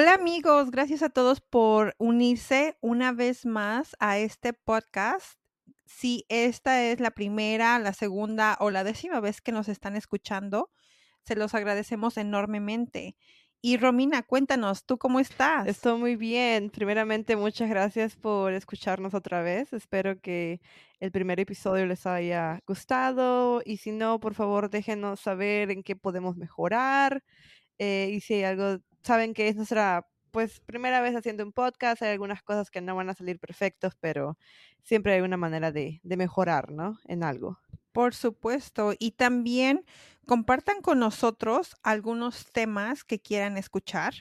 Hola amigos, gracias a todos por unirse una vez más a este podcast. Si esta es la primera, la segunda o la décima vez que nos están escuchando, se los agradecemos enormemente. Y Romina, cuéntanos, ¿tú cómo estás? Estoy muy bien. Primeramente, muchas gracias por escucharnos otra vez. Espero que el primer episodio les haya gustado y si no, por favor, déjenos saber en qué podemos mejorar eh, y si hay algo saben que es nuestra pues primera vez haciendo un podcast, hay algunas cosas que no van a salir perfectos, pero siempre hay una manera de, de mejorar, ¿no? En algo. Por supuesto. Y también compartan con nosotros algunos temas que quieran escuchar.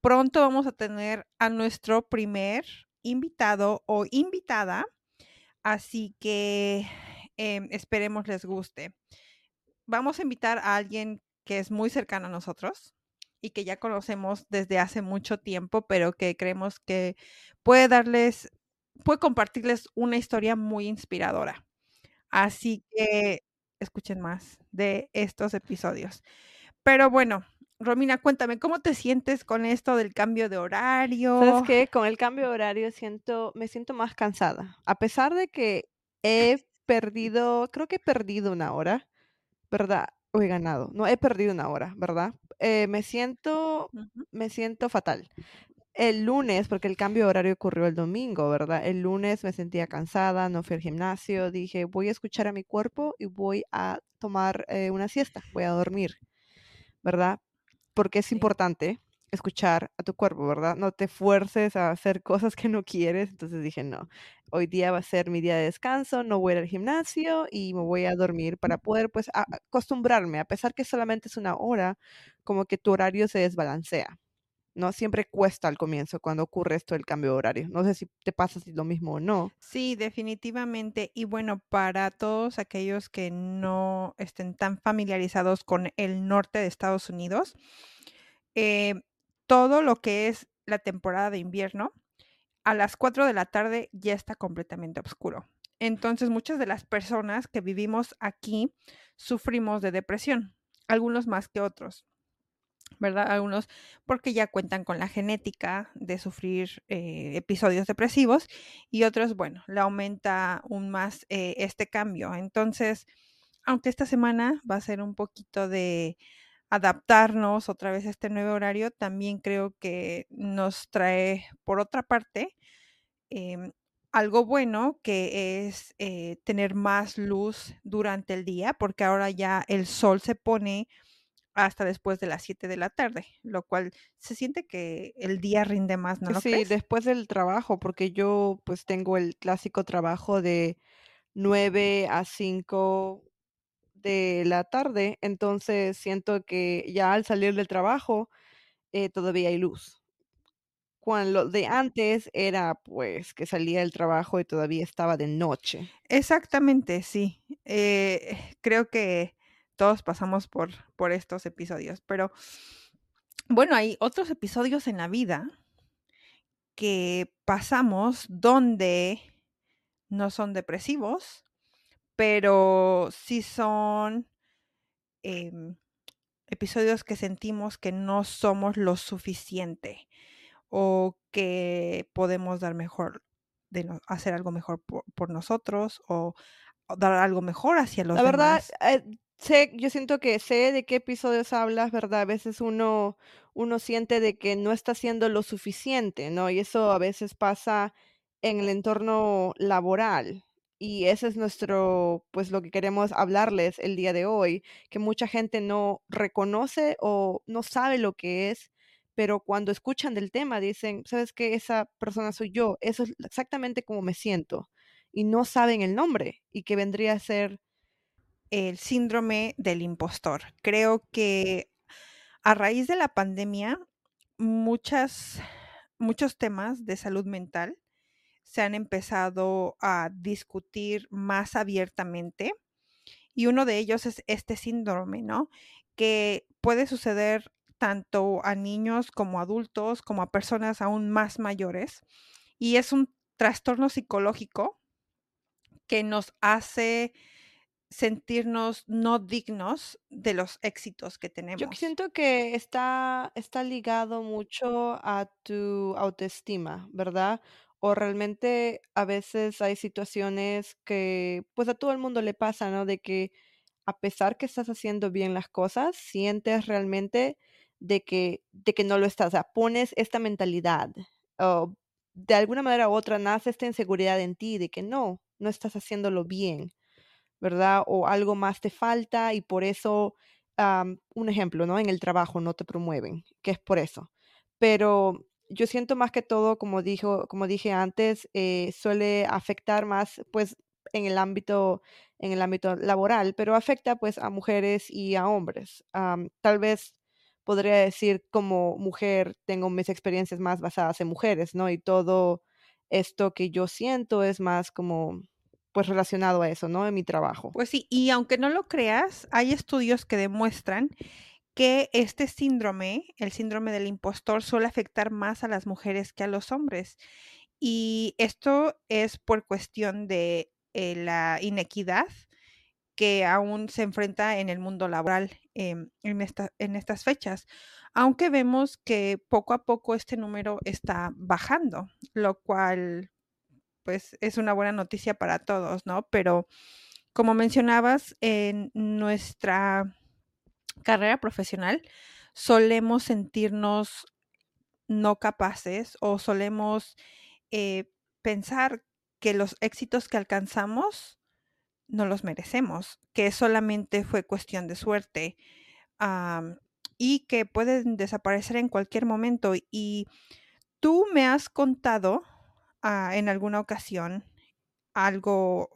Pronto vamos a tener a nuestro primer invitado o invitada, así que eh, esperemos les guste. Vamos a invitar a alguien que es muy cercano a nosotros y que ya conocemos desde hace mucho tiempo, pero que creemos que puede darles, puede compartirles una historia muy inspiradora. Así que escuchen más de estos episodios. Pero bueno, Romina, cuéntame, ¿cómo te sientes con esto del cambio de horario? ¿Sabes qué? Con el cambio de horario siento, me siento más cansada. A pesar de que he perdido, creo que he perdido una hora, ¿verdad? O he ganado. No, he perdido una hora, ¿verdad? Eh, me siento, me siento fatal. El lunes, porque el cambio de horario ocurrió el domingo, ¿verdad? El lunes me sentía cansada, no fui al gimnasio, dije, voy a escuchar a mi cuerpo y voy a tomar eh, una siesta, voy a dormir, ¿verdad? Porque es importante escuchar a tu cuerpo, ¿verdad? No te fuerces a hacer cosas que no quieres. Entonces dije, no, hoy día va a ser mi día de descanso, no voy a ir al gimnasio y me voy a dormir para poder, pues, acostumbrarme, a pesar que solamente es una hora, como que tu horario se desbalancea. ¿no? Siempre cuesta al comienzo cuando ocurre esto del cambio de horario. No sé si te pasa si lo mismo o no. Sí, definitivamente. Y bueno, para todos aquellos que no estén tan familiarizados con el norte de Estados Unidos, eh, todo lo que es la temporada de invierno, a las 4 de la tarde ya está completamente oscuro. Entonces, muchas de las personas que vivimos aquí sufrimos de depresión, algunos más que otros, ¿verdad? Algunos porque ya cuentan con la genética de sufrir eh, episodios depresivos y otros, bueno, le aumenta aún más eh, este cambio. Entonces, aunque esta semana va a ser un poquito de adaptarnos otra vez a este nuevo horario, también creo que nos trae, por otra parte, em, algo bueno que es eh, tener más luz durante el día, porque ahora ya el sol se pone hasta después de las 7 de la tarde, lo cual se siente que el día rinde más, ¿no? sí, después del trabajo, porque yo pues tengo el clásico trabajo de 9 a 5 de la tarde, entonces siento que ya al salir del trabajo eh, todavía hay luz. Cuando de antes era pues que salía del trabajo y todavía estaba de noche. Exactamente, sí. Eh, creo que todos pasamos por, por estos episodios, pero bueno, hay otros episodios en la vida que pasamos donde no son depresivos, pero sí son em, episodios que sentimos que no somos lo suficiente o que podemos dar mejor, de hacer algo mejor por, nosotros o, dar algo mejor hacia los La verdad, eh, sé, yo siento que sé de qué episodios hablas, ¿verdad? A veces uno, uno siente de que no está haciendo lo suficiente, ¿no? Y eso a veces pasa en el entorno laboral, y ese es nuestro, pues lo que queremos hablarles el día de hoy, que mucha gente no reconoce o no sabe lo que es, pero cuando escuchan del tema dicen, ¿sabes qué? Esa persona soy yo, eso es exactamente como me siento, y no saben el nombre, y que vendría a ser el síndrome del impostor. Creo que a raíz de la pandemia, muchas, muchos temas de salud mental se han empezado a discutir más abiertamente y uno de ellos es este síndrome, ¿no? Que puede suceder tanto a niños como a adultos, como a personas aún más mayores. Y es un trastorno psicológico que nos hace sentirnos no dignos de los éxitos que Yo tenemos. siento que está, está ligado mucho a tu autoestima, ¿verdad? O realmente a veces hay situaciones que pues a todo el mundo le pasa, ¿no? De que a pesar que estás haciendo bien las cosas, sientes realmente de que, de que no lo estás. O sea, pones esta mentalidad, o de alguna manera u otra nace esta inseguridad en ti de que no, no estás haciéndolo bien. ¿verdad? O algo más te falta y por eso, un ejemplo, ¿no? En el trabajo no te promueven, que es por eso. Pero yo siento más que todo, como dijo, como dije antes, eh, suele afectar más, pues, en el ámbito, en el ámbito laboral, pero afecta, pues, a mujeres y a hombres. Tal vez podría decir como mujer tengo mis experiencias más basadas en mujeres, ¿no? Y todo esto que yo siento es más como pues relacionado a eso, ¿no? En mi trabajo. Pues sí, y aunque no lo creas, hay estudios que demuestran que este síndrome, el síndrome del impostor, suele afectar más a las mujeres que a los hombres. Y esto es por cuestión de eh, la inequidad que aún se enfrenta en el mundo laboral em, en, en estas fechas. Aunque vemos que poco a poco este número está bajando, lo cual pues es una buena noticia para todos, ¿no? Pero como mencionabas, en nuestra carrera profesional solemos sentirnos no capaces o solemos eh, pensar que los éxitos que alcanzamos no los merecemos, que solamente fue cuestión de suerte y que pueden desaparecer en cualquier momento. Y tú me has contado ah, en alguna ocasión algo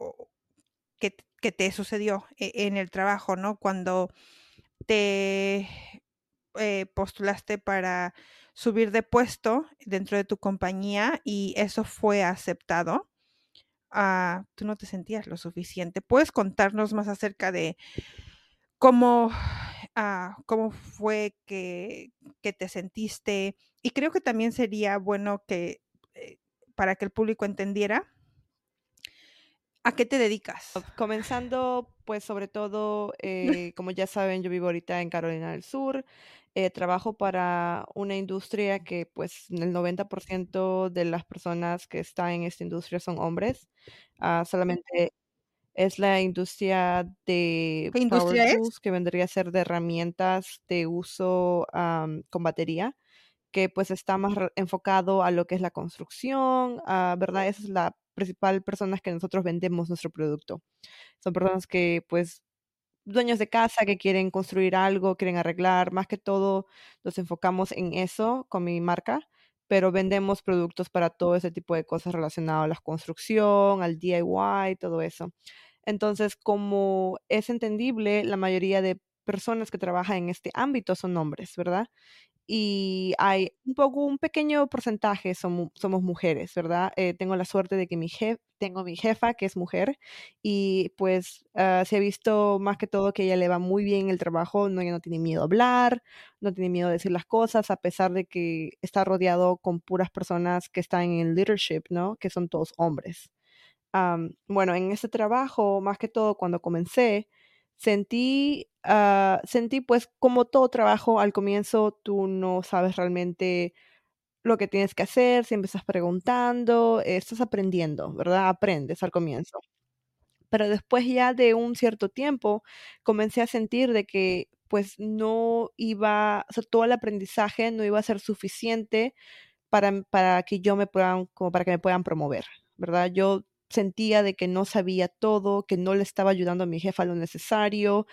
que, que te sucedió e- en el trabajo, ¿no? Cuando te eh, postulaste para subir de puesto dentro de tu compañía y eso fue aceptado. Ah, tú no te sentías lo suficiente. ¿Puedes contarnos más acerca de cómo, ah, cómo fue que, que te sentiste? Y creo que también sería bueno que, eh, para que el público entendiera, ¿a qué te dedicas? Comenzando, pues sobre todo, eh, como ya saben, yo vivo ahorita en Carolina del Sur. eh, trabajo para una industria que pues el 90% de las personas que están en esta industria son hombres. Ah, solamente es la industria de ¿Qué power industria es? tools, que vendría a ser de herramientas de uso con batería, que pues está más enfocado a lo que es la construcción, ah, ¿verdad? Esa es la principal personas que nosotros vendemos nuestro producto. Son personas que pues dueños de casa que quieren construir algo, quieren arreglar, más que todo nos enfocamos en eso con mi marca, pero vendemos productos para todo ese tipo de cosas relacionadas a la construcción, al DIY, todo eso. Entonces, como es entendible, la mayoría de personas que trabajan en este ámbito son hombres, ¿verdad? Y hay un poco, un pequeño porcentaje somos, somos mujeres, ¿verdad? Eh, tengo la suerte de que mi jef, tengo mi jefa que es mujer y pues ah, se ha visto más que todo que ella le va muy bien el trabajo, no, ella no tiene miedo a hablar, no tiene miedo a decir las cosas, a pesar de que está rodeado con puras personas que están en leadership, ¿no? Que son todos hombres. Am, bueno, en ese trabajo, más que todo cuando comencé, sentí, ah, sentí pues como todo trabajo, al comienzo tú no sabes realmente lo que tienes que hacer, siempre estás preguntando, estás aprendiendo, ¿verdad? Aprendes al comienzo. Pero después ya de un cierto tiempo comencé a sentir de que pues no iba, todo el aprendizaje no iba a ser suficiente para, para que yo me puedan, como para que me puedan promover, ¿verdad? Yo sentía de que no sabía todo, que no le estaba ayudando a mi jefa lo necesario.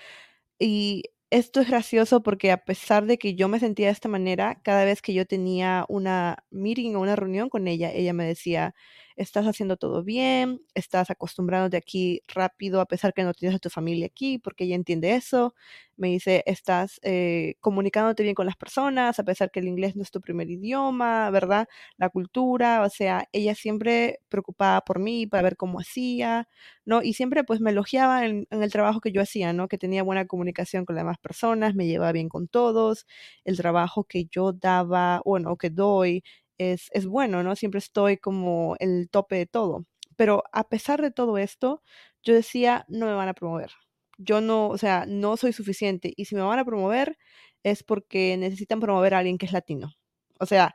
Y esto es gracioso porque a pesar de que yo me sentía de esta manera, cada vez que yo tenía una meeting o una reunión con ella, ella me decía, estás haciendo todo bien, estás acostumbrándote aquí rápido a pesar que no tienes a tu familia aquí, porque ella entiende eso. Me dice, estás eh, comunicándote bien con las personas, a pesar que el inglés no es tu primer idioma, ¿verdad? La cultura, o sea, ella siempre preocupada por mí, para ver cómo hacía, ¿no? Y siempre pues me elogiaba en, en el trabajo que yo hacía, ¿no? Que tenía buena comunicación con las demás personas, me llevaba bien con todos, el trabajo que yo daba, bueno, que doy, es, es bueno, ¿no? Siempre estoy como el tope de todo. Pero a pesar de todo esto, yo decía, no me van a promover. yo no, o sea, no soy suficiente y si me van a promover es porque necesitan promover a alguien que es latino. O sea,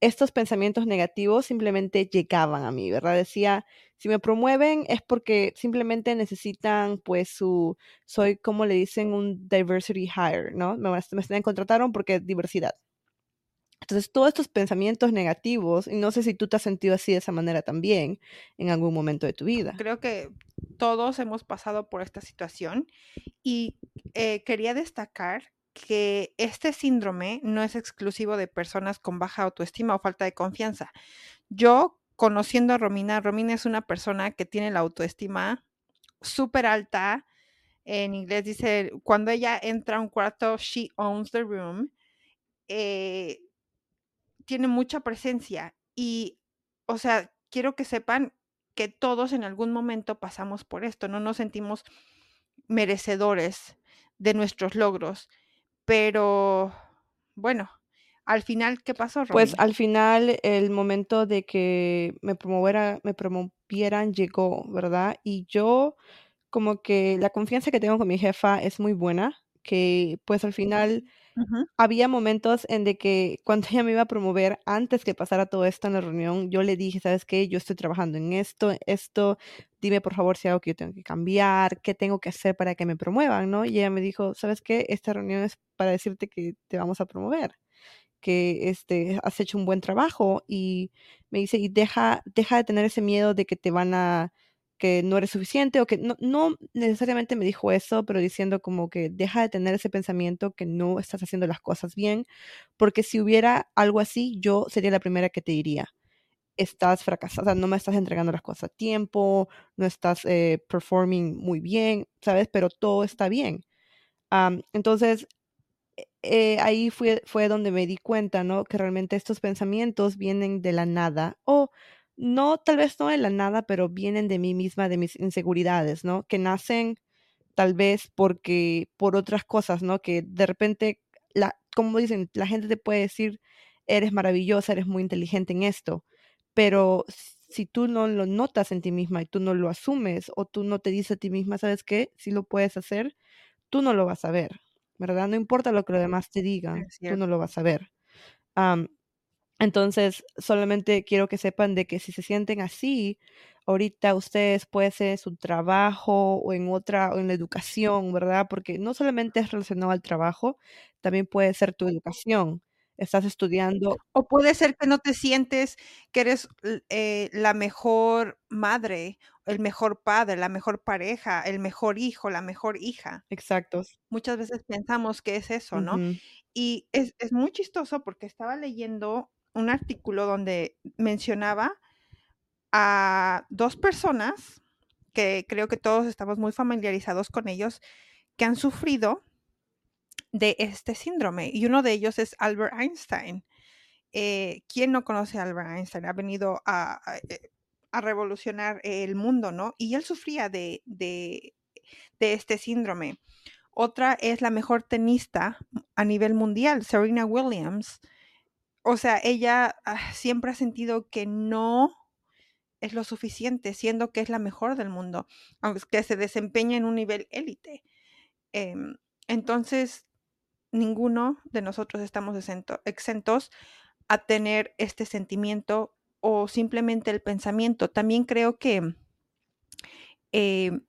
estos pensamientos negativos simplemente llegaban a mí, ¿verdad? Decía, si me promueven es porque simplemente necesitan, pues, su, soy, como le dicen, un diversity hire, ¿no? Me, me contrataron porque diversidad. Entonces, todos estos pensamientos negativos, y no sé si tú te has sentido así de esa manera también en algún momento de tu vida. Creo que todos hemos pasado por esta situación y eh, quería destacar que este síndrome no es exclusivo de personas con baja autoestima o falta de confianza. Yo, conociendo a Romina, Romina es una persona que tiene la autoestima súper alta. En inglés dice, cuando ella entra a un cuarto, she owns the room. Eh, tiene mucha presencia y, o sea, quiero que sepan que todos en algún momento pasamos por esto, no nos sentimos merecedores de nuestros logros pero bueno, al final, ¿qué pasó, Pues al final el momento de que me promoviera, me promovieran llegó, ¿verdad? Y yo como que la confianza que tengo con mi jefa es muy buena, que pues al final había momentos en de que cuando ella me iba a promover, antes que pasara todo esto en la reunión, yo le dije, ¿sabes qué? Yo estoy trabajando en esto, esto, dime por favor si hay algo que yo tengo que cambiar, qué tengo que hacer para que me promuevan, ¿no? Y ella me dijo, ¿sabes qué? Esta reunión es para decirte que te vamos a promover que este, has hecho un buen trabajo y me dice, y deja, deja de tener ese miedo de que te van a, que no eres suficiente o que no, no necesariamente me dijo eso, pero diciendo como que deja de tener ese pensamiento que no estás haciendo las cosas bien, porque si hubiera algo así, yo sería la primera que te diría, estás fracasada, no me estás entregando las cosas a tiempo, no estás eh, performing muy bien, ¿sabes? Pero todo está bien. entonces, eh, ahí fue, fue donde me di cuenta, ¿no? Que realmente estos pensamientos vienen de la nada o no, tal vez no de la nada, pero vienen de mí misma, de mis inseguridades, ¿no? Que nacen tal vez porque por otras cosas, ¿no? Que de repente, la, como dicen, la gente te puede decir, eres maravillosa, eres muy inteligente en esto, pero si tú no lo notas en ti misma y tú no lo asumes o tú no te dices a ti misma, ¿sabes qué? Si lo puedes hacer, tú no lo vas a ver, ¿verdad? No importa lo que los demás te digan, tú no lo vas a ver. Entonces, solamente quiero que sepan de que si se sienten así, ahorita ustedes puede ser su trabajo o en otra, o en la educación, ¿verdad? Porque no solamente es relacionado al trabajo, también puede ser tu educación. Estás estudiando. O puede ser que no te sientes que eres eh, la mejor madre, el mejor padre, la mejor pareja, el mejor hijo, la mejor hija. Exactos. Muchas veces pensamos que es eso, ¿no? Y es, es muy chistoso porque estaba leyendo un artículo donde mencionaba a dos personas que creo que todos estamos muy familiarizados con ellos, que han sufrido de este síndrome. Y uno de ellos es Albert Einstein. Eh, ¿Quién no conoce a Albert Einstein? Ha venido a, eh, revolucionar el mundo, ¿no? Y él sufría de, de, de este síndrome. Otra es la mejor tenista a nivel mundial, Serena Williams o sea, ella ah, siempre ha sentido que no es lo suficiente, siendo que es la mejor del mundo, aunque se desempeña en un nivel élite. Em, entonces, ninguno de nosotros estamos exentos a tener este sentimiento o simplemente el pensamiento. También creo que em,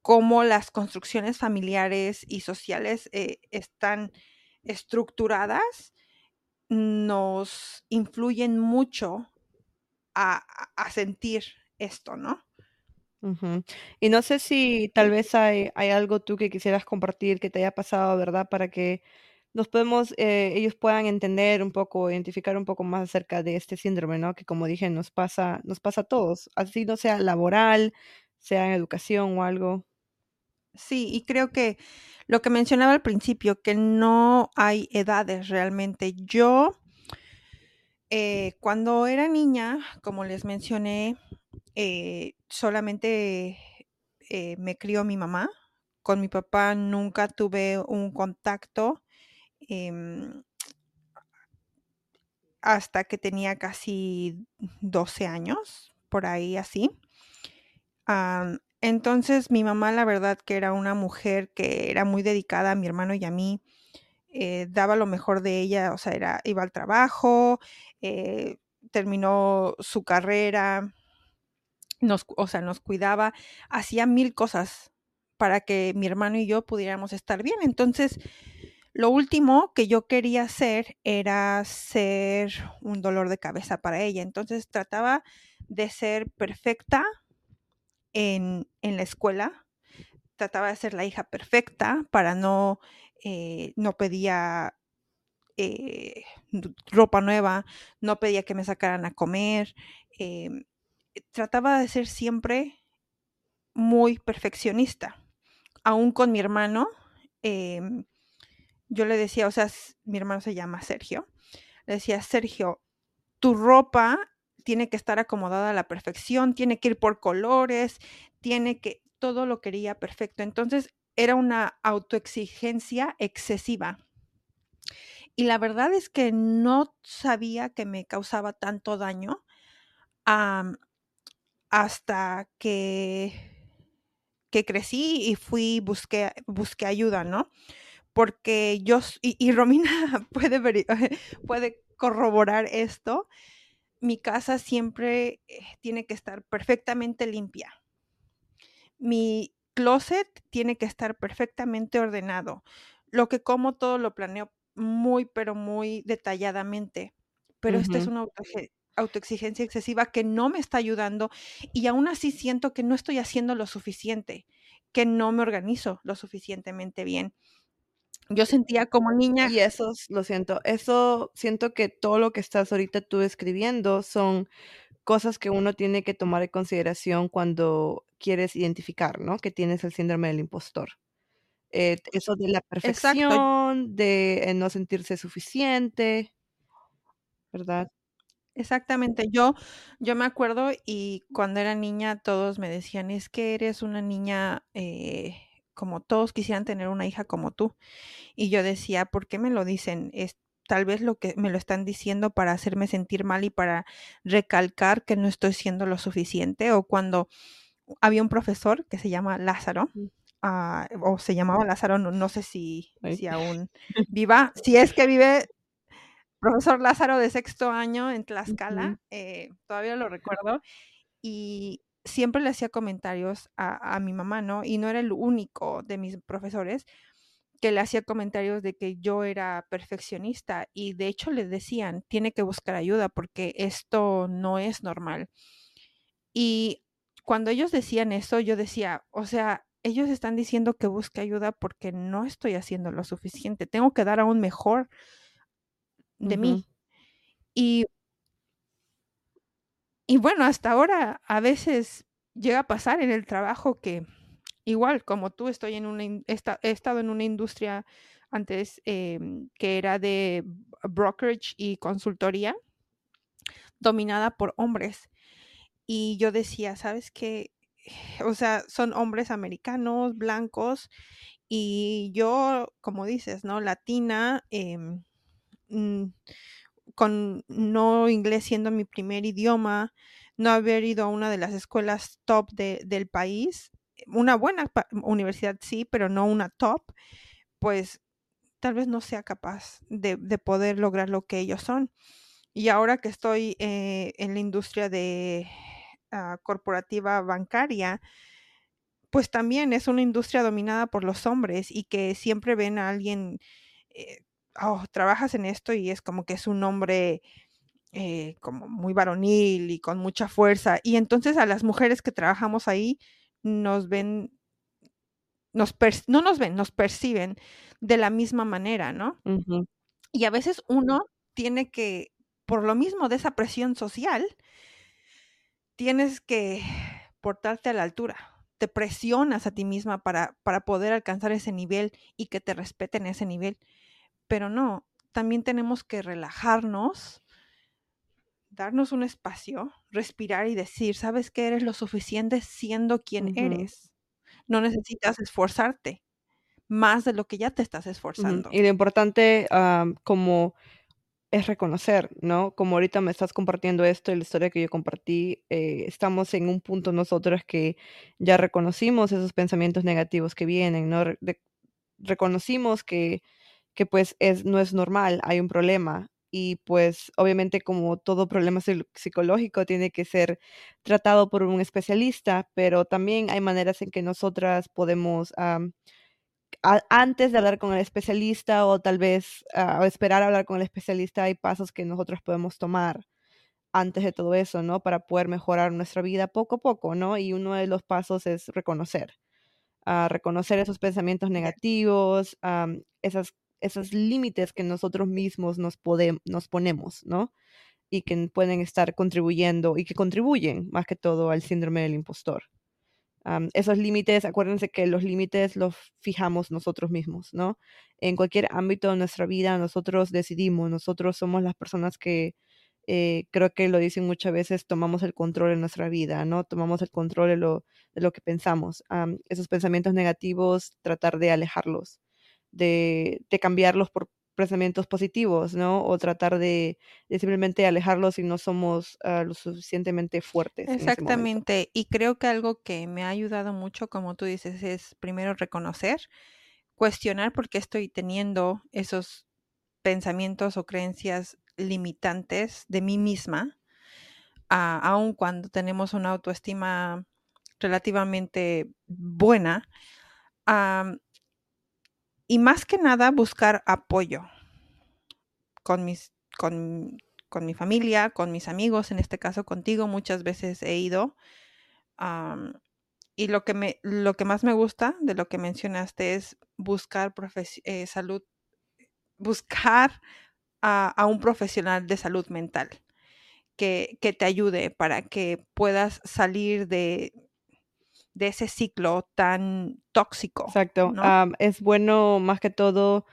como las construcciones familiares y sociales eh, están estructuradas, nos influyen mucho a, sentir esto, ¿no? Y no sé si tal vez hay, hay, algo tú que quisieras compartir que te haya pasado, ¿verdad? Para que nos podemos, eh, ellos puedan entender un poco, identificar un poco más acerca de este síndrome, ¿no? Que como dije, nos pasa, nos pasa a todos, así no sea laboral, sea en educación o algo. Sí, y creo que lo que mencionaba al principio, que no hay edades realmente. Yo, eh, cuando era niña, como les mencioné, eh, solamente eh, me crió mi mamá. Con mi papá nunca tuve un contacto em, hasta que tenía casi 12 años, por ahí así. Entonces, mi mamá, la verdad que era una mujer que era muy dedicada a mi hermano y a mí, eh, daba lo mejor de ella, o sea, era iba al trabajo, eh, terminó su carrera, nos o sea, nos cuidaba, hacía mil cosas para que mi hermano y yo pudiéramos estar bien. Entonces, lo último que yo quería hacer era ser un dolor de cabeza para ella. Entonces, trataba de ser perfecta en, la escuela, trataba de ser la hija perfecta para no, eh, no pedía eh, ropa nueva, no pedía que me sacaran a comer, eh, trataba de ser siempre muy perfeccionista. Aún con mi hermano, eh, yo le decía, o sea, mi hermano se llama Sergio, le decía, Sergio, tu ropa tiene que estar acomodada a la perfección, tiene que ir por colores, tiene que, todo lo quería perfecto. Entonces era una autoexigencia excesiva. Y la verdad es que no sabía que me causaba tanto daño hasta que, que crecí y fui, busqué, busqué ayuda, ¿no? Porque yo, y, y Romina puede, ver, puede corroborar esto, mi casa siempre eh, tiene que estar perfectamente limpia. Mi closet tiene que estar perfectamente ordenado. Lo que como todo lo planeo muy, pero muy detalladamente. Pero uh -huh. esta es una auto autoexigencia excesiva que no me está ayudando y aún así siento que no estoy haciendo lo suficiente, que no me organizo lo suficientemente bien. Yo sentía como niña. Y eso, lo siento, eso siento que todo lo que estás ahorita tú escribiendo son cosas que uno tiene que tomar en consideración cuando quieres identificar, ¿no? Que tienes el síndrome del impostor. Eh, eso de la perfección, Exacto. de eh, no sentirse suficiente, ¿verdad? Exactamente. Yo, yo me acuerdo y cuando era niña todos me decían, es que eres una niña eh, como todos quisieran tener una hija como tú. Y yo decía, ¿por qué me lo dicen? Es tal vez lo que me lo están diciendo para hacerme sentir mal y para recalcar que no estoy siendo lo suficiente. O cuando había un profesor que se llama Lázaro, uh, o se llamaba Lázaro, no, no sé si, si aún viva, si es que vive, profesor Lázaro de sexto año en Tlaxcala, uh eh, todavía lo recuerdo, y siempre le hacía comentarios a, a, mi mamá, ¿no? Y no era el único de mis profesores que le hacía comentarios de que yo era perfeccionista y de hecho le decían, tiene que buscar ayuda porque esto no es normal. Y cuando ellos decían eso, yo decía, o sea, ellos están diciendo que busque ayuda porque no estoy haciendo lo suficiente, tengo que dar aún mejor de uh -huh. mí. Y, y bueno, hasta ahora a veces llega a pasar en el trabajo que igual como tú estoy en una he estado en una industria antes eh, que era de brokerage y consultoría dominada por hombres. Y yo decía sabes qué o sea son hombres americanos blancos y yo como dices no latina eh, con no inglés siendo mi primer idioma, no haber ido a una de las escuelas top de, del país, una buena universidad sí, pero no una top, pues tal vez no sea capaz de, de poder lograr lo que ellos son. Y ahora que estoy eh, en la industria de uh, corporativa bancaria, pues también es una industria dominada por los hombres y que siempre ven a alguien eh, oh, trabajas en esto y es como que es un hombre eh, como muy varonil y con mucha fuerza. Y entonces a las mujeres que trabajamos ahí nos ven, nos no nos ven, nos perciben de la misma manera, ¿no? Uh -huh. Y a veces uno tiene que, por lo mismo de esa presión social, tienes que portarte a la altura. Te presionas a ti misma para, para poder alcanzar ese nivel y que te respeten ese nivel pero no, también tenemos que relajarnos, darnos un espacio, respirar y decir, sabes que eres lo suficiente siendo quien uh -huh. eres. No necesitas esforzarte más de lo que ya te estás esforzando. Uh -huh. Y lo importante, um, como es reconocer, ¿no? Como ahorita me estás compartiendo esto y la historia que yo compartí, eh, estamos en un punto nosotros que ya reconocimos esos pensamientos negativos que vienen, ¿no? Re- reconocimos que, que pues es, no es normal, hay un problema. Y pues obviamente como todo problema psi- psicológico tiene que ser tratado por un especialista, pero también hay maneras en que nosotras podemos antes de hablar con el especialista o tal vez o esperar a hablar con el especialista, hay pasos que nosotros podemos tomar antes de todo eso, ¿no? Para poder mejorar nuestra vida poco a poco, ¿no? Y uno de los pasos es reconocer, ah, reconocer esos pensamientos negativos, esas, esos límites que nosotros mismos nos, ponemos, ¿no? Y que pueden estar contribuyendo y que contribuyen más que todo al síndrome del impostor. Esos límites, acuérdense que los límites los fijamos nosotros mismos, ¿no? En cualquier ámbito de nuestra vida, nosotros decidimos, nosotros somos las personas que eh, creo que lo dicen muchas veces, tomamos el control de nuestra vida, ¿no? Tomamos el control de lo, de lo que pensamos. Am, esos pensamientos negativos, tratar de alejarlos, de, de cambiarlos por pensamientos positivos, ¿no? O tratar de, simplemente alejarlos si no somos ah, lo suficientemente fuertes. Exactamente. Y creo que algo que me ha ayudado mucho, como tú dices, es primero reconocer, cuestionar por qué estoy teniendo esos pensamientos o creencias limitantes de mí misma, a- aun cuando tenemos una autoestima relativamente buena. Y más que nada buscar apoyo con mis, con, con mi familia, con mis amigos, en este caso contigo, muchas veces he ido. y lo que, me, lo que más me gusta de lo que mencionaste es buscar eh, salud, buscar a, a un profesional de salud mental que, que te ayude para que puedas salir de, de ese ciclo tan tóxico, Exacto. ¿no? Es bueno más que todo,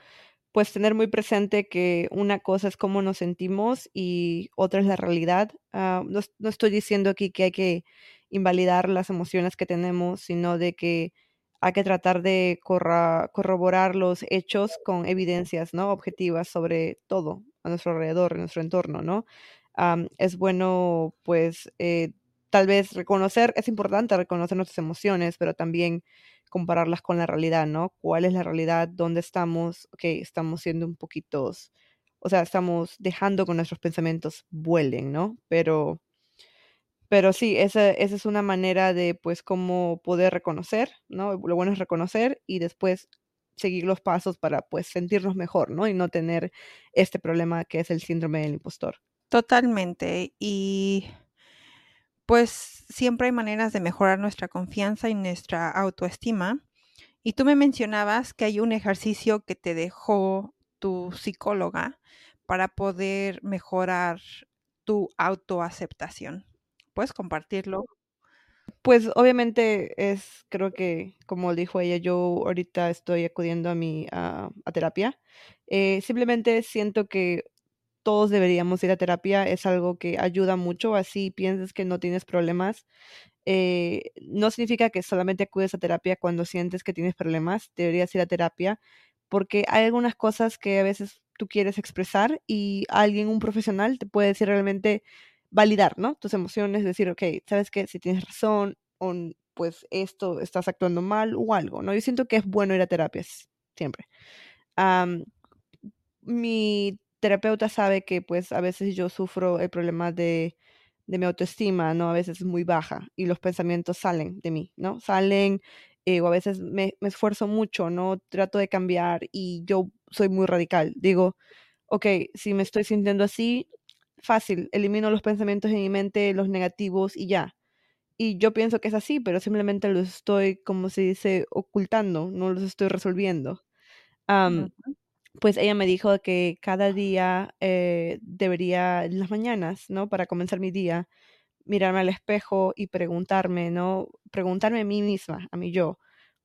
pues tener muy presente que una cosa es cómo nos sentimos y otra es la realidad. Ah, no, no estoy diciendo aquí que hay que invalidar las emociones que tenemos, sino de que hay que tratar de corroborar los hechos con evidencias, ¿no? Objetivas sobre todo a nuestro alrededor, en nuestro entorno, ¿no? Es bueno, pues, eh, tal vez reconocer, es importante reconocer nuestras emociones, pero también compararlas con la realidad, ¿no? ¿Cuál es la realidad? ¿Dónde estamos? Ok, estamos siendo un poquito, o sea, estamos dejando que nuestros pensamientos vuelen, ¿no? Pero, pero sí, esa, esa es una manera de, pues, cómo poder reconocer, ¿no? Lo bueno es reconocer y después seguir los pasos para, pues, sentirnos mejor, ¿no? Y no tener este problema que es el síndrome del impostor. Totalmente. Y pues siempre hay maneras de mejorar nuestra confianza y nuestra autoestima. Y tú me mencionabas que hay un ejercicio que te dejó tu psicóloga para poder mejorar tu autoaceptación. ¿Puedes compartirlo? Pues obviamente es, creo que como dijo ella, yo ahorita estoy acudiendo a mi a, a terapia. Eh, simplemente siento que todos deberíamos ir a terapia, es algo que ayuda mucho, así piensas que no tienes problemas. eh, no significa que solamente acudes a terapia cuando sientes que tienes problemas, deberías ir a terapia, porque hay algunas cosas que a veces tú quieres expresar y alguien, un profesional, te puede decir realmente validar, ¿no? Tus emociones, decir, ok, sabes que si tienes razón, o pues esto estás actuando mal o algo, ¿no? Yo siento que es bueno ir a terapias siempre. Am, mi terapeuta sabe que pues a veces yo sufro el problema de, de mi autoestima, ¿no? A veces es muy baja y los pensamientos salen de mí, ¿no? Salen eh, o a veces me, me esfuerzo mucho, ¿no? Trato de cambiar y yo soy muy radical. Digo, ok, si me estoy sintiendo así, fácil, elimino los pensamientos en mi mente, los negativos y ya. Y yo pienso que es así, pero simplemente los estoy, como se dice, ocultando, no los estoy resolviendo. Am, Ujú. Pues ella me dijo que cada día eh, debería, en las mañanas, ¿no? Para comenzar mi día, mirarme al espejo y preguntarme, ¿no? Preguntarme a mí misma, a mí yo,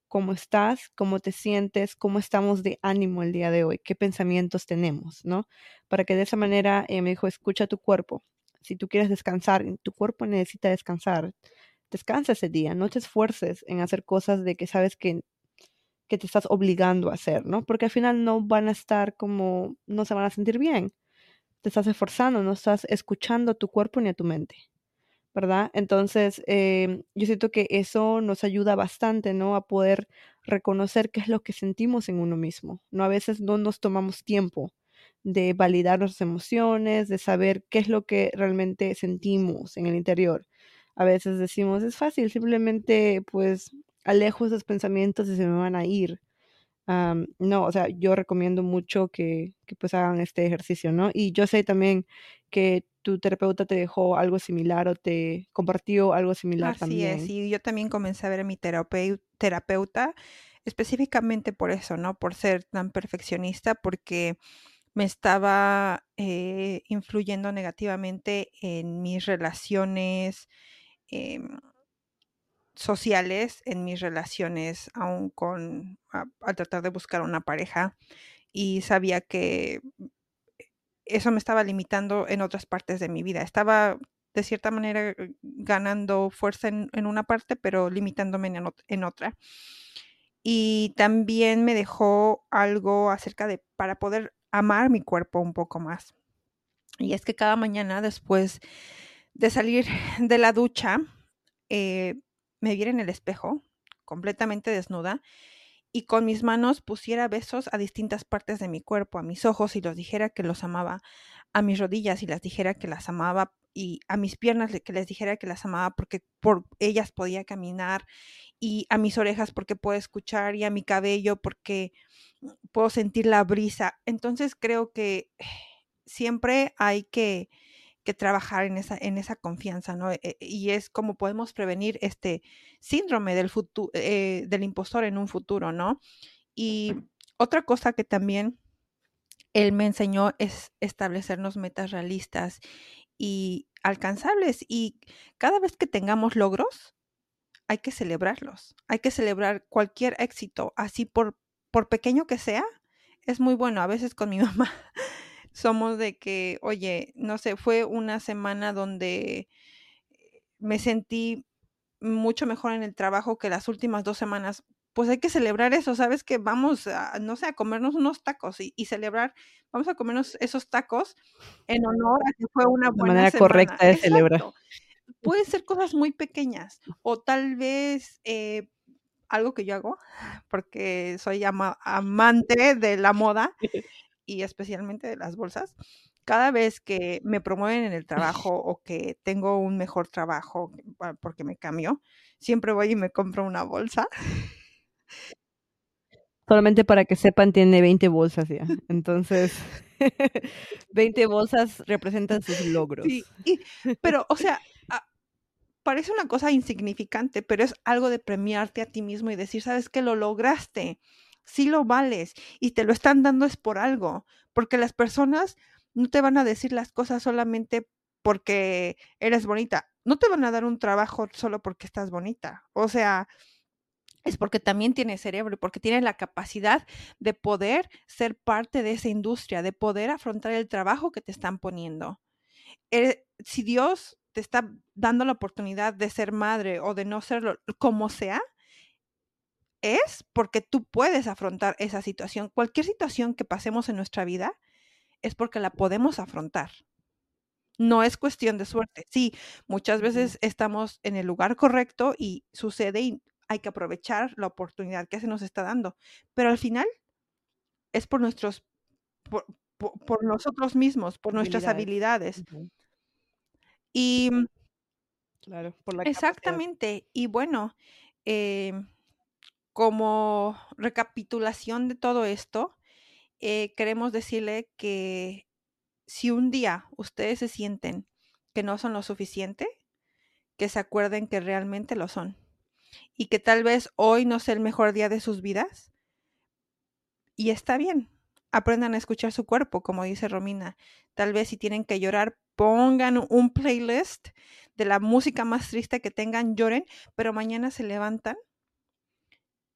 ¿cómo estás? ¿Cómo te sientes? ¿Cómo estamos de ánimo el día de hoy? ¿Qué pensamientos tenemos, ¿no? Para que de esa manera, ella me dijo, escucha tu cuerpo. Si tú quieres descansar, tu cuerpo necesita descansar, descansa ese día, no te esfuerces en hacer cosas de que sabes que que te estás obligando a hacer, ¿no? Porque al final no van a estar como, no se van a sentir bien. te estás esforzando, no estás escuchando a tu cuerpo ni a tu mente. ¿verdad? Entonces, em, yo siento que eso nos ayuda bastante, ¿no? A poder reconocer qué es lo que sentimos en uno mismo, ¿no? A veces no nos tomamos tiempo de validar nuestras emociones, de saber qué es lo que realmente sentimos en el interior. A veces decimos, es fácil, simplemente pues alejo esos pensamientos y se me van a ir. no, o sea, yo recomiendo mucho que, que, pues hagan este ejercicio, ¿no? Y yo sé también que tu terapeuta te dejó algo similar o te compartió algo similar Así también. es, y yo también comencé a ver a mi terapeuta específicamente por eso, ¿no? Por ser tan perfeccionista, porque me estaba eh, influyendo negativamente en mis relaciones em, sociales, en mis relaciones aún con, al tratar de buscar una pareja, y sabía que eso me estaba limitando en otras partes de mi vida. Estaba de cierta manera ganando fuerza en, una parte, pero limitándome en, en, otra. Y también me dejó algo acerca de para poder amar mi cuerpo un poco más. Y es que cada mañana después de salir de la ducha, eh, me viera en el espejo, completamente desnuda, y con mis manos pusiera besos a distintas partes de mi cuerpo, a mis ojos y los dijera que los amaba, a mis rodillas y las dijera que las amaba y a mis piernas que les dijera que las amaba porque por ellas podía caminar y a mis orejas porque puedo escuchar y a mi cabello porque puedo sentir la brisa. Entonces creo que siempre hay que que trabajar en esa, en esa confianza, ¿no? E, y es como podemos prevenir este síndrome del, futuro, eh, del impostor en un futuro, ¿no? Y otra cosa que también él me enseñó es establecernos metas realistas y alcanzables. Y cada vez que tengamos logros, hay que celebrarlos. Hay que celebrar cualquier éxito, así por, por pequeño que sea. Es muy bueno. A veces con mi mamá somos de que, oye, no sé, fue una semana donde me sentí mucho mejor en el trabajo que las últimas dos semanas. Pues hay que celebrar eso, ¿sabes? Que vamos, a, no sé, a comernos unos tacos y, celebrar, vamos a comernos esos tacos en honor a que fue una buena manera correcta de celebrar. Puede ser cosas muy pequeñas o tal vez eh, algo que yo hago, porque soy amante de la moda, y especialmente de las bolsas, cada vez que me promueven en el trabajo o que tengo un mejor trabajo porque me cambio, siempre voy y me compro una bolsa. Solamente para que sepan, tiene 20 bolsas ya. Entonces, 20 bolsas representan sus logros. Sí, pero, o sea, parece una cosa insignificante, pero es algo de premiarte a ti mismo y decir, sabes que lo lograste sí lo vales y te lo están dando es por algo, porque las personas no te van a decir las cosas solamente porque eres bonita, no te van a dar un trabajo solo porque estás bonita, o sea, es porque también tienes cerebro y porque tienes la capacidad de poder ser parte de esa industria, de poder afrontar el trabajo que te están poniendo. Eh, si Dios te está dando la oportunidad de ser madre o de no serlo, como sea, es porque tú puedes afrontar esa situación. Cualquier situación que pasemos en nuestra vida es porque la podemos afrontar. No es cuestión de suerte. Sí, muchas veces estamos en el lugar correcto y sucede y hay que aprovechar la oportunidad que se nos está dando. Pero al final es por nuestros, por, nosotros mismos, por nuestras habilidades. Y claro, por la exactamente. Y bueno, eh, como recapitulación de todo esto, eh, queremos decirle que si un día ustedes se sienten que no son lo suficiente, que se acuerden que realmente lo son y que tal vez hoy no sea el mejor día de sus vidas. Y está bien, aprendan a escuchar su cuerpo, como dice Romina. Tal vez si tienen que llorar, pongan un playlist de la música más triste que tengan, lloren, pero mañana se levantan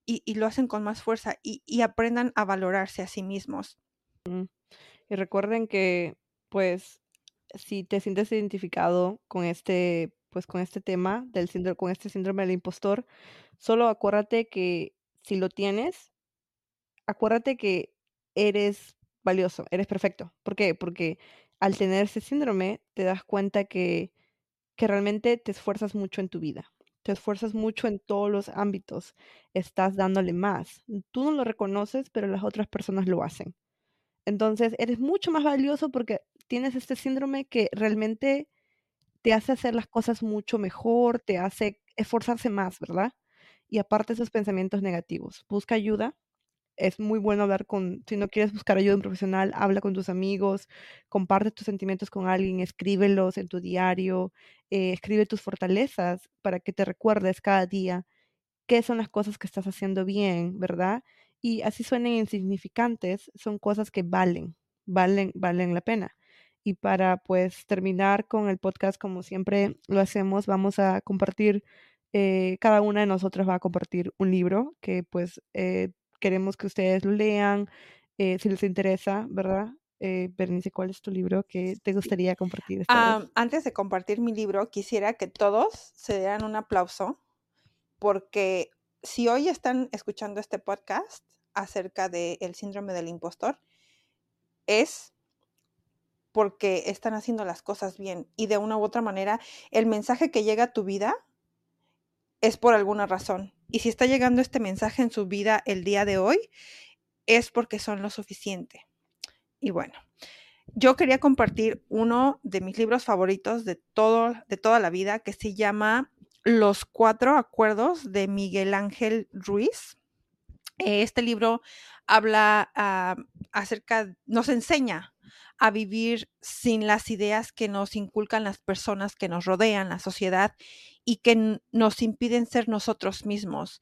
y, lo hacen con más fuerza y, aprendan a valorarse a sí mismos. Y recuerden que, pues, si te sientes identificado con este, pues, con este tema del síndrome, con este síndrome del impostor, solo acuérdate que si lo tienes, acuérdate que eres valioso, eres perfecto. ¿Por qué? Porque al tener ese síndrome te das cuenta que, que realmente te esfuerzas mucho en tu vida, te esfuerzas mucho en todos los ámbitos, estás dándole más. Tú no lo reconoces, pero las otras personas lo hacen. Entonces, eres mucho más valioso porque tienes este síndrome que realmente te hace hacer las cosas mucho mejor, te hace esforzarse más, ¿verdad? Y aparte esos pensamientos negativos, busca ayuda. Es muy bueno hablar con, si no quieres buscar ayuda en profesional, habla con tus amigos, comparte tus sentimientos con alguien, escríbelos en tu diario, eh, escribe tus fortalezas para que te recuerdes cada día qué son las cosas que estás haciendo bien, ¿verdad? Y así suenen insignificantes, son cosas que valen, valen, valen la pena. Y para pues terminar con el podcast, como siempre lo hacemos, vamos a compartir, eh, cada una de nosotras va a compartir un libro que pues eh, queremos que ustedes lo lean, eh, si les interesa, ¿verdad? Eh, Bernice, ¿cuál es tu libro que te gustaría compartir esta vez? antes de compartir mi libro, quisiera que todos se dieran un aplauso porque si hoy están escuchando este podcast acerca del síndrome del impostor, es porque están haciendo las cosas bien y de una u otra manera el mensaje que llega a tu vida es por alguna razón. Y si está llegando este mensaje en su vida el día de hoy, es porque son lo suficiente. Y bueno, yo quería compartir uno de mis libros favoritos de, todo, de toda la vida que se llama Los Cuatro Acuerdos de Miguel Ángel Ruiz. Este libro habla uh, acerca, nos enseña a vivir sin las ideas que nos inculcan las personas que nos rodean, la sociedad, y que nos impiden ser nosotros mismos.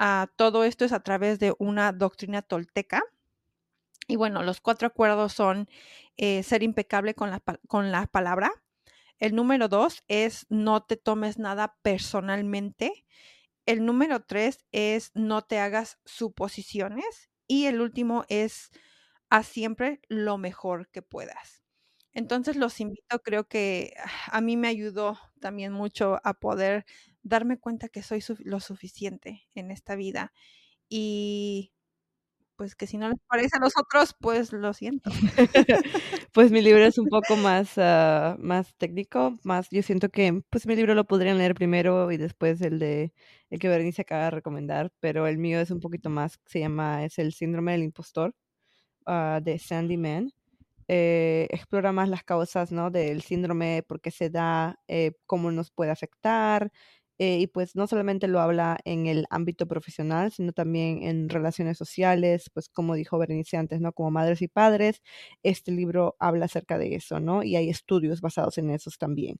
Uh, todo esto es a través de una doctrina tolteca. Y bueno, los cuatro acuerdos son eh, ser impecable con la, con la palabra. El número dos es no te tomes nada personalmente. El número tres es no te hagas suposiciones. Y el último es siempre lo mejor que puedas. Entonces los invito, creo que a mí me ayudó también mucho a poder darme cuenta que soy lo suficiente en esta vida y pues que si no les parece a los otros, pues lo siento. pues mi libro es un poco más, uh, más técnico, más yo siento que pues mi libro lo podrían leer primero y después el de el que Bernice acaba de recomendar, pero el mío es un poquito más, se llama, es el síndrome del impostor uh, de Sandy Mann. Eh, explora más las causas ¿no? del síndrome, por qué se da, eh, cómo nos puede afectar, eh, y pues no solamente lo habla en el ámbito profesional, sino también en relaciones sociales, pues como dijo Berenice antes, ¿no? Como madres y padres, este libro habla acerca de eso, ¿no? Y hay estudios basados en esos también.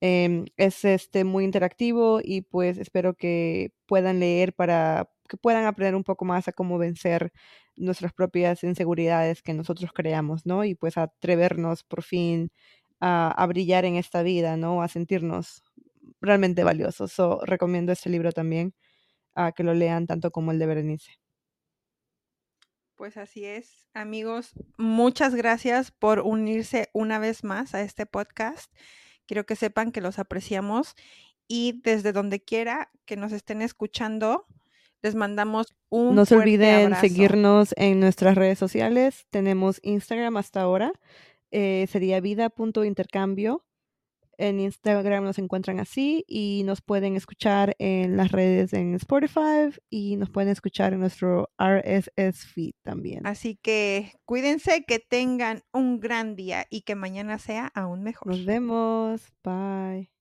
Eh, es este muy interactivo y pues espero que puedan leer para que puedan aprender un poco más a cómo vencer nuestras propias inseguridades que nosotros creamos, ¿no? Y pues atrevernos por fin a, brillar en esta vida, ¿no? A sentirnos realmente valioso. So, recomiendo este libro también a que lo lean tanto como el de Berenice. Pues así es, amigos. Muchas gracias por unirse una vez más a este podcast. Quiero que sepan que los apreciamos y desde donde quiera que nos estén escuchando, les mandamos un No se olviden abrazo. seguirnos en nuestras redes sociales. Tenemos Instagram hasta ahora. Eh, sería vida.intercambio. En Instagram nos encuentran así y nos pueden escuchar en las redes en Spotify y nos pueden escuchar en nuestro RSS feed también. Así que cuídense, que tengan un gran día y que mañana sea aún mejor. Nos vemos. Bye.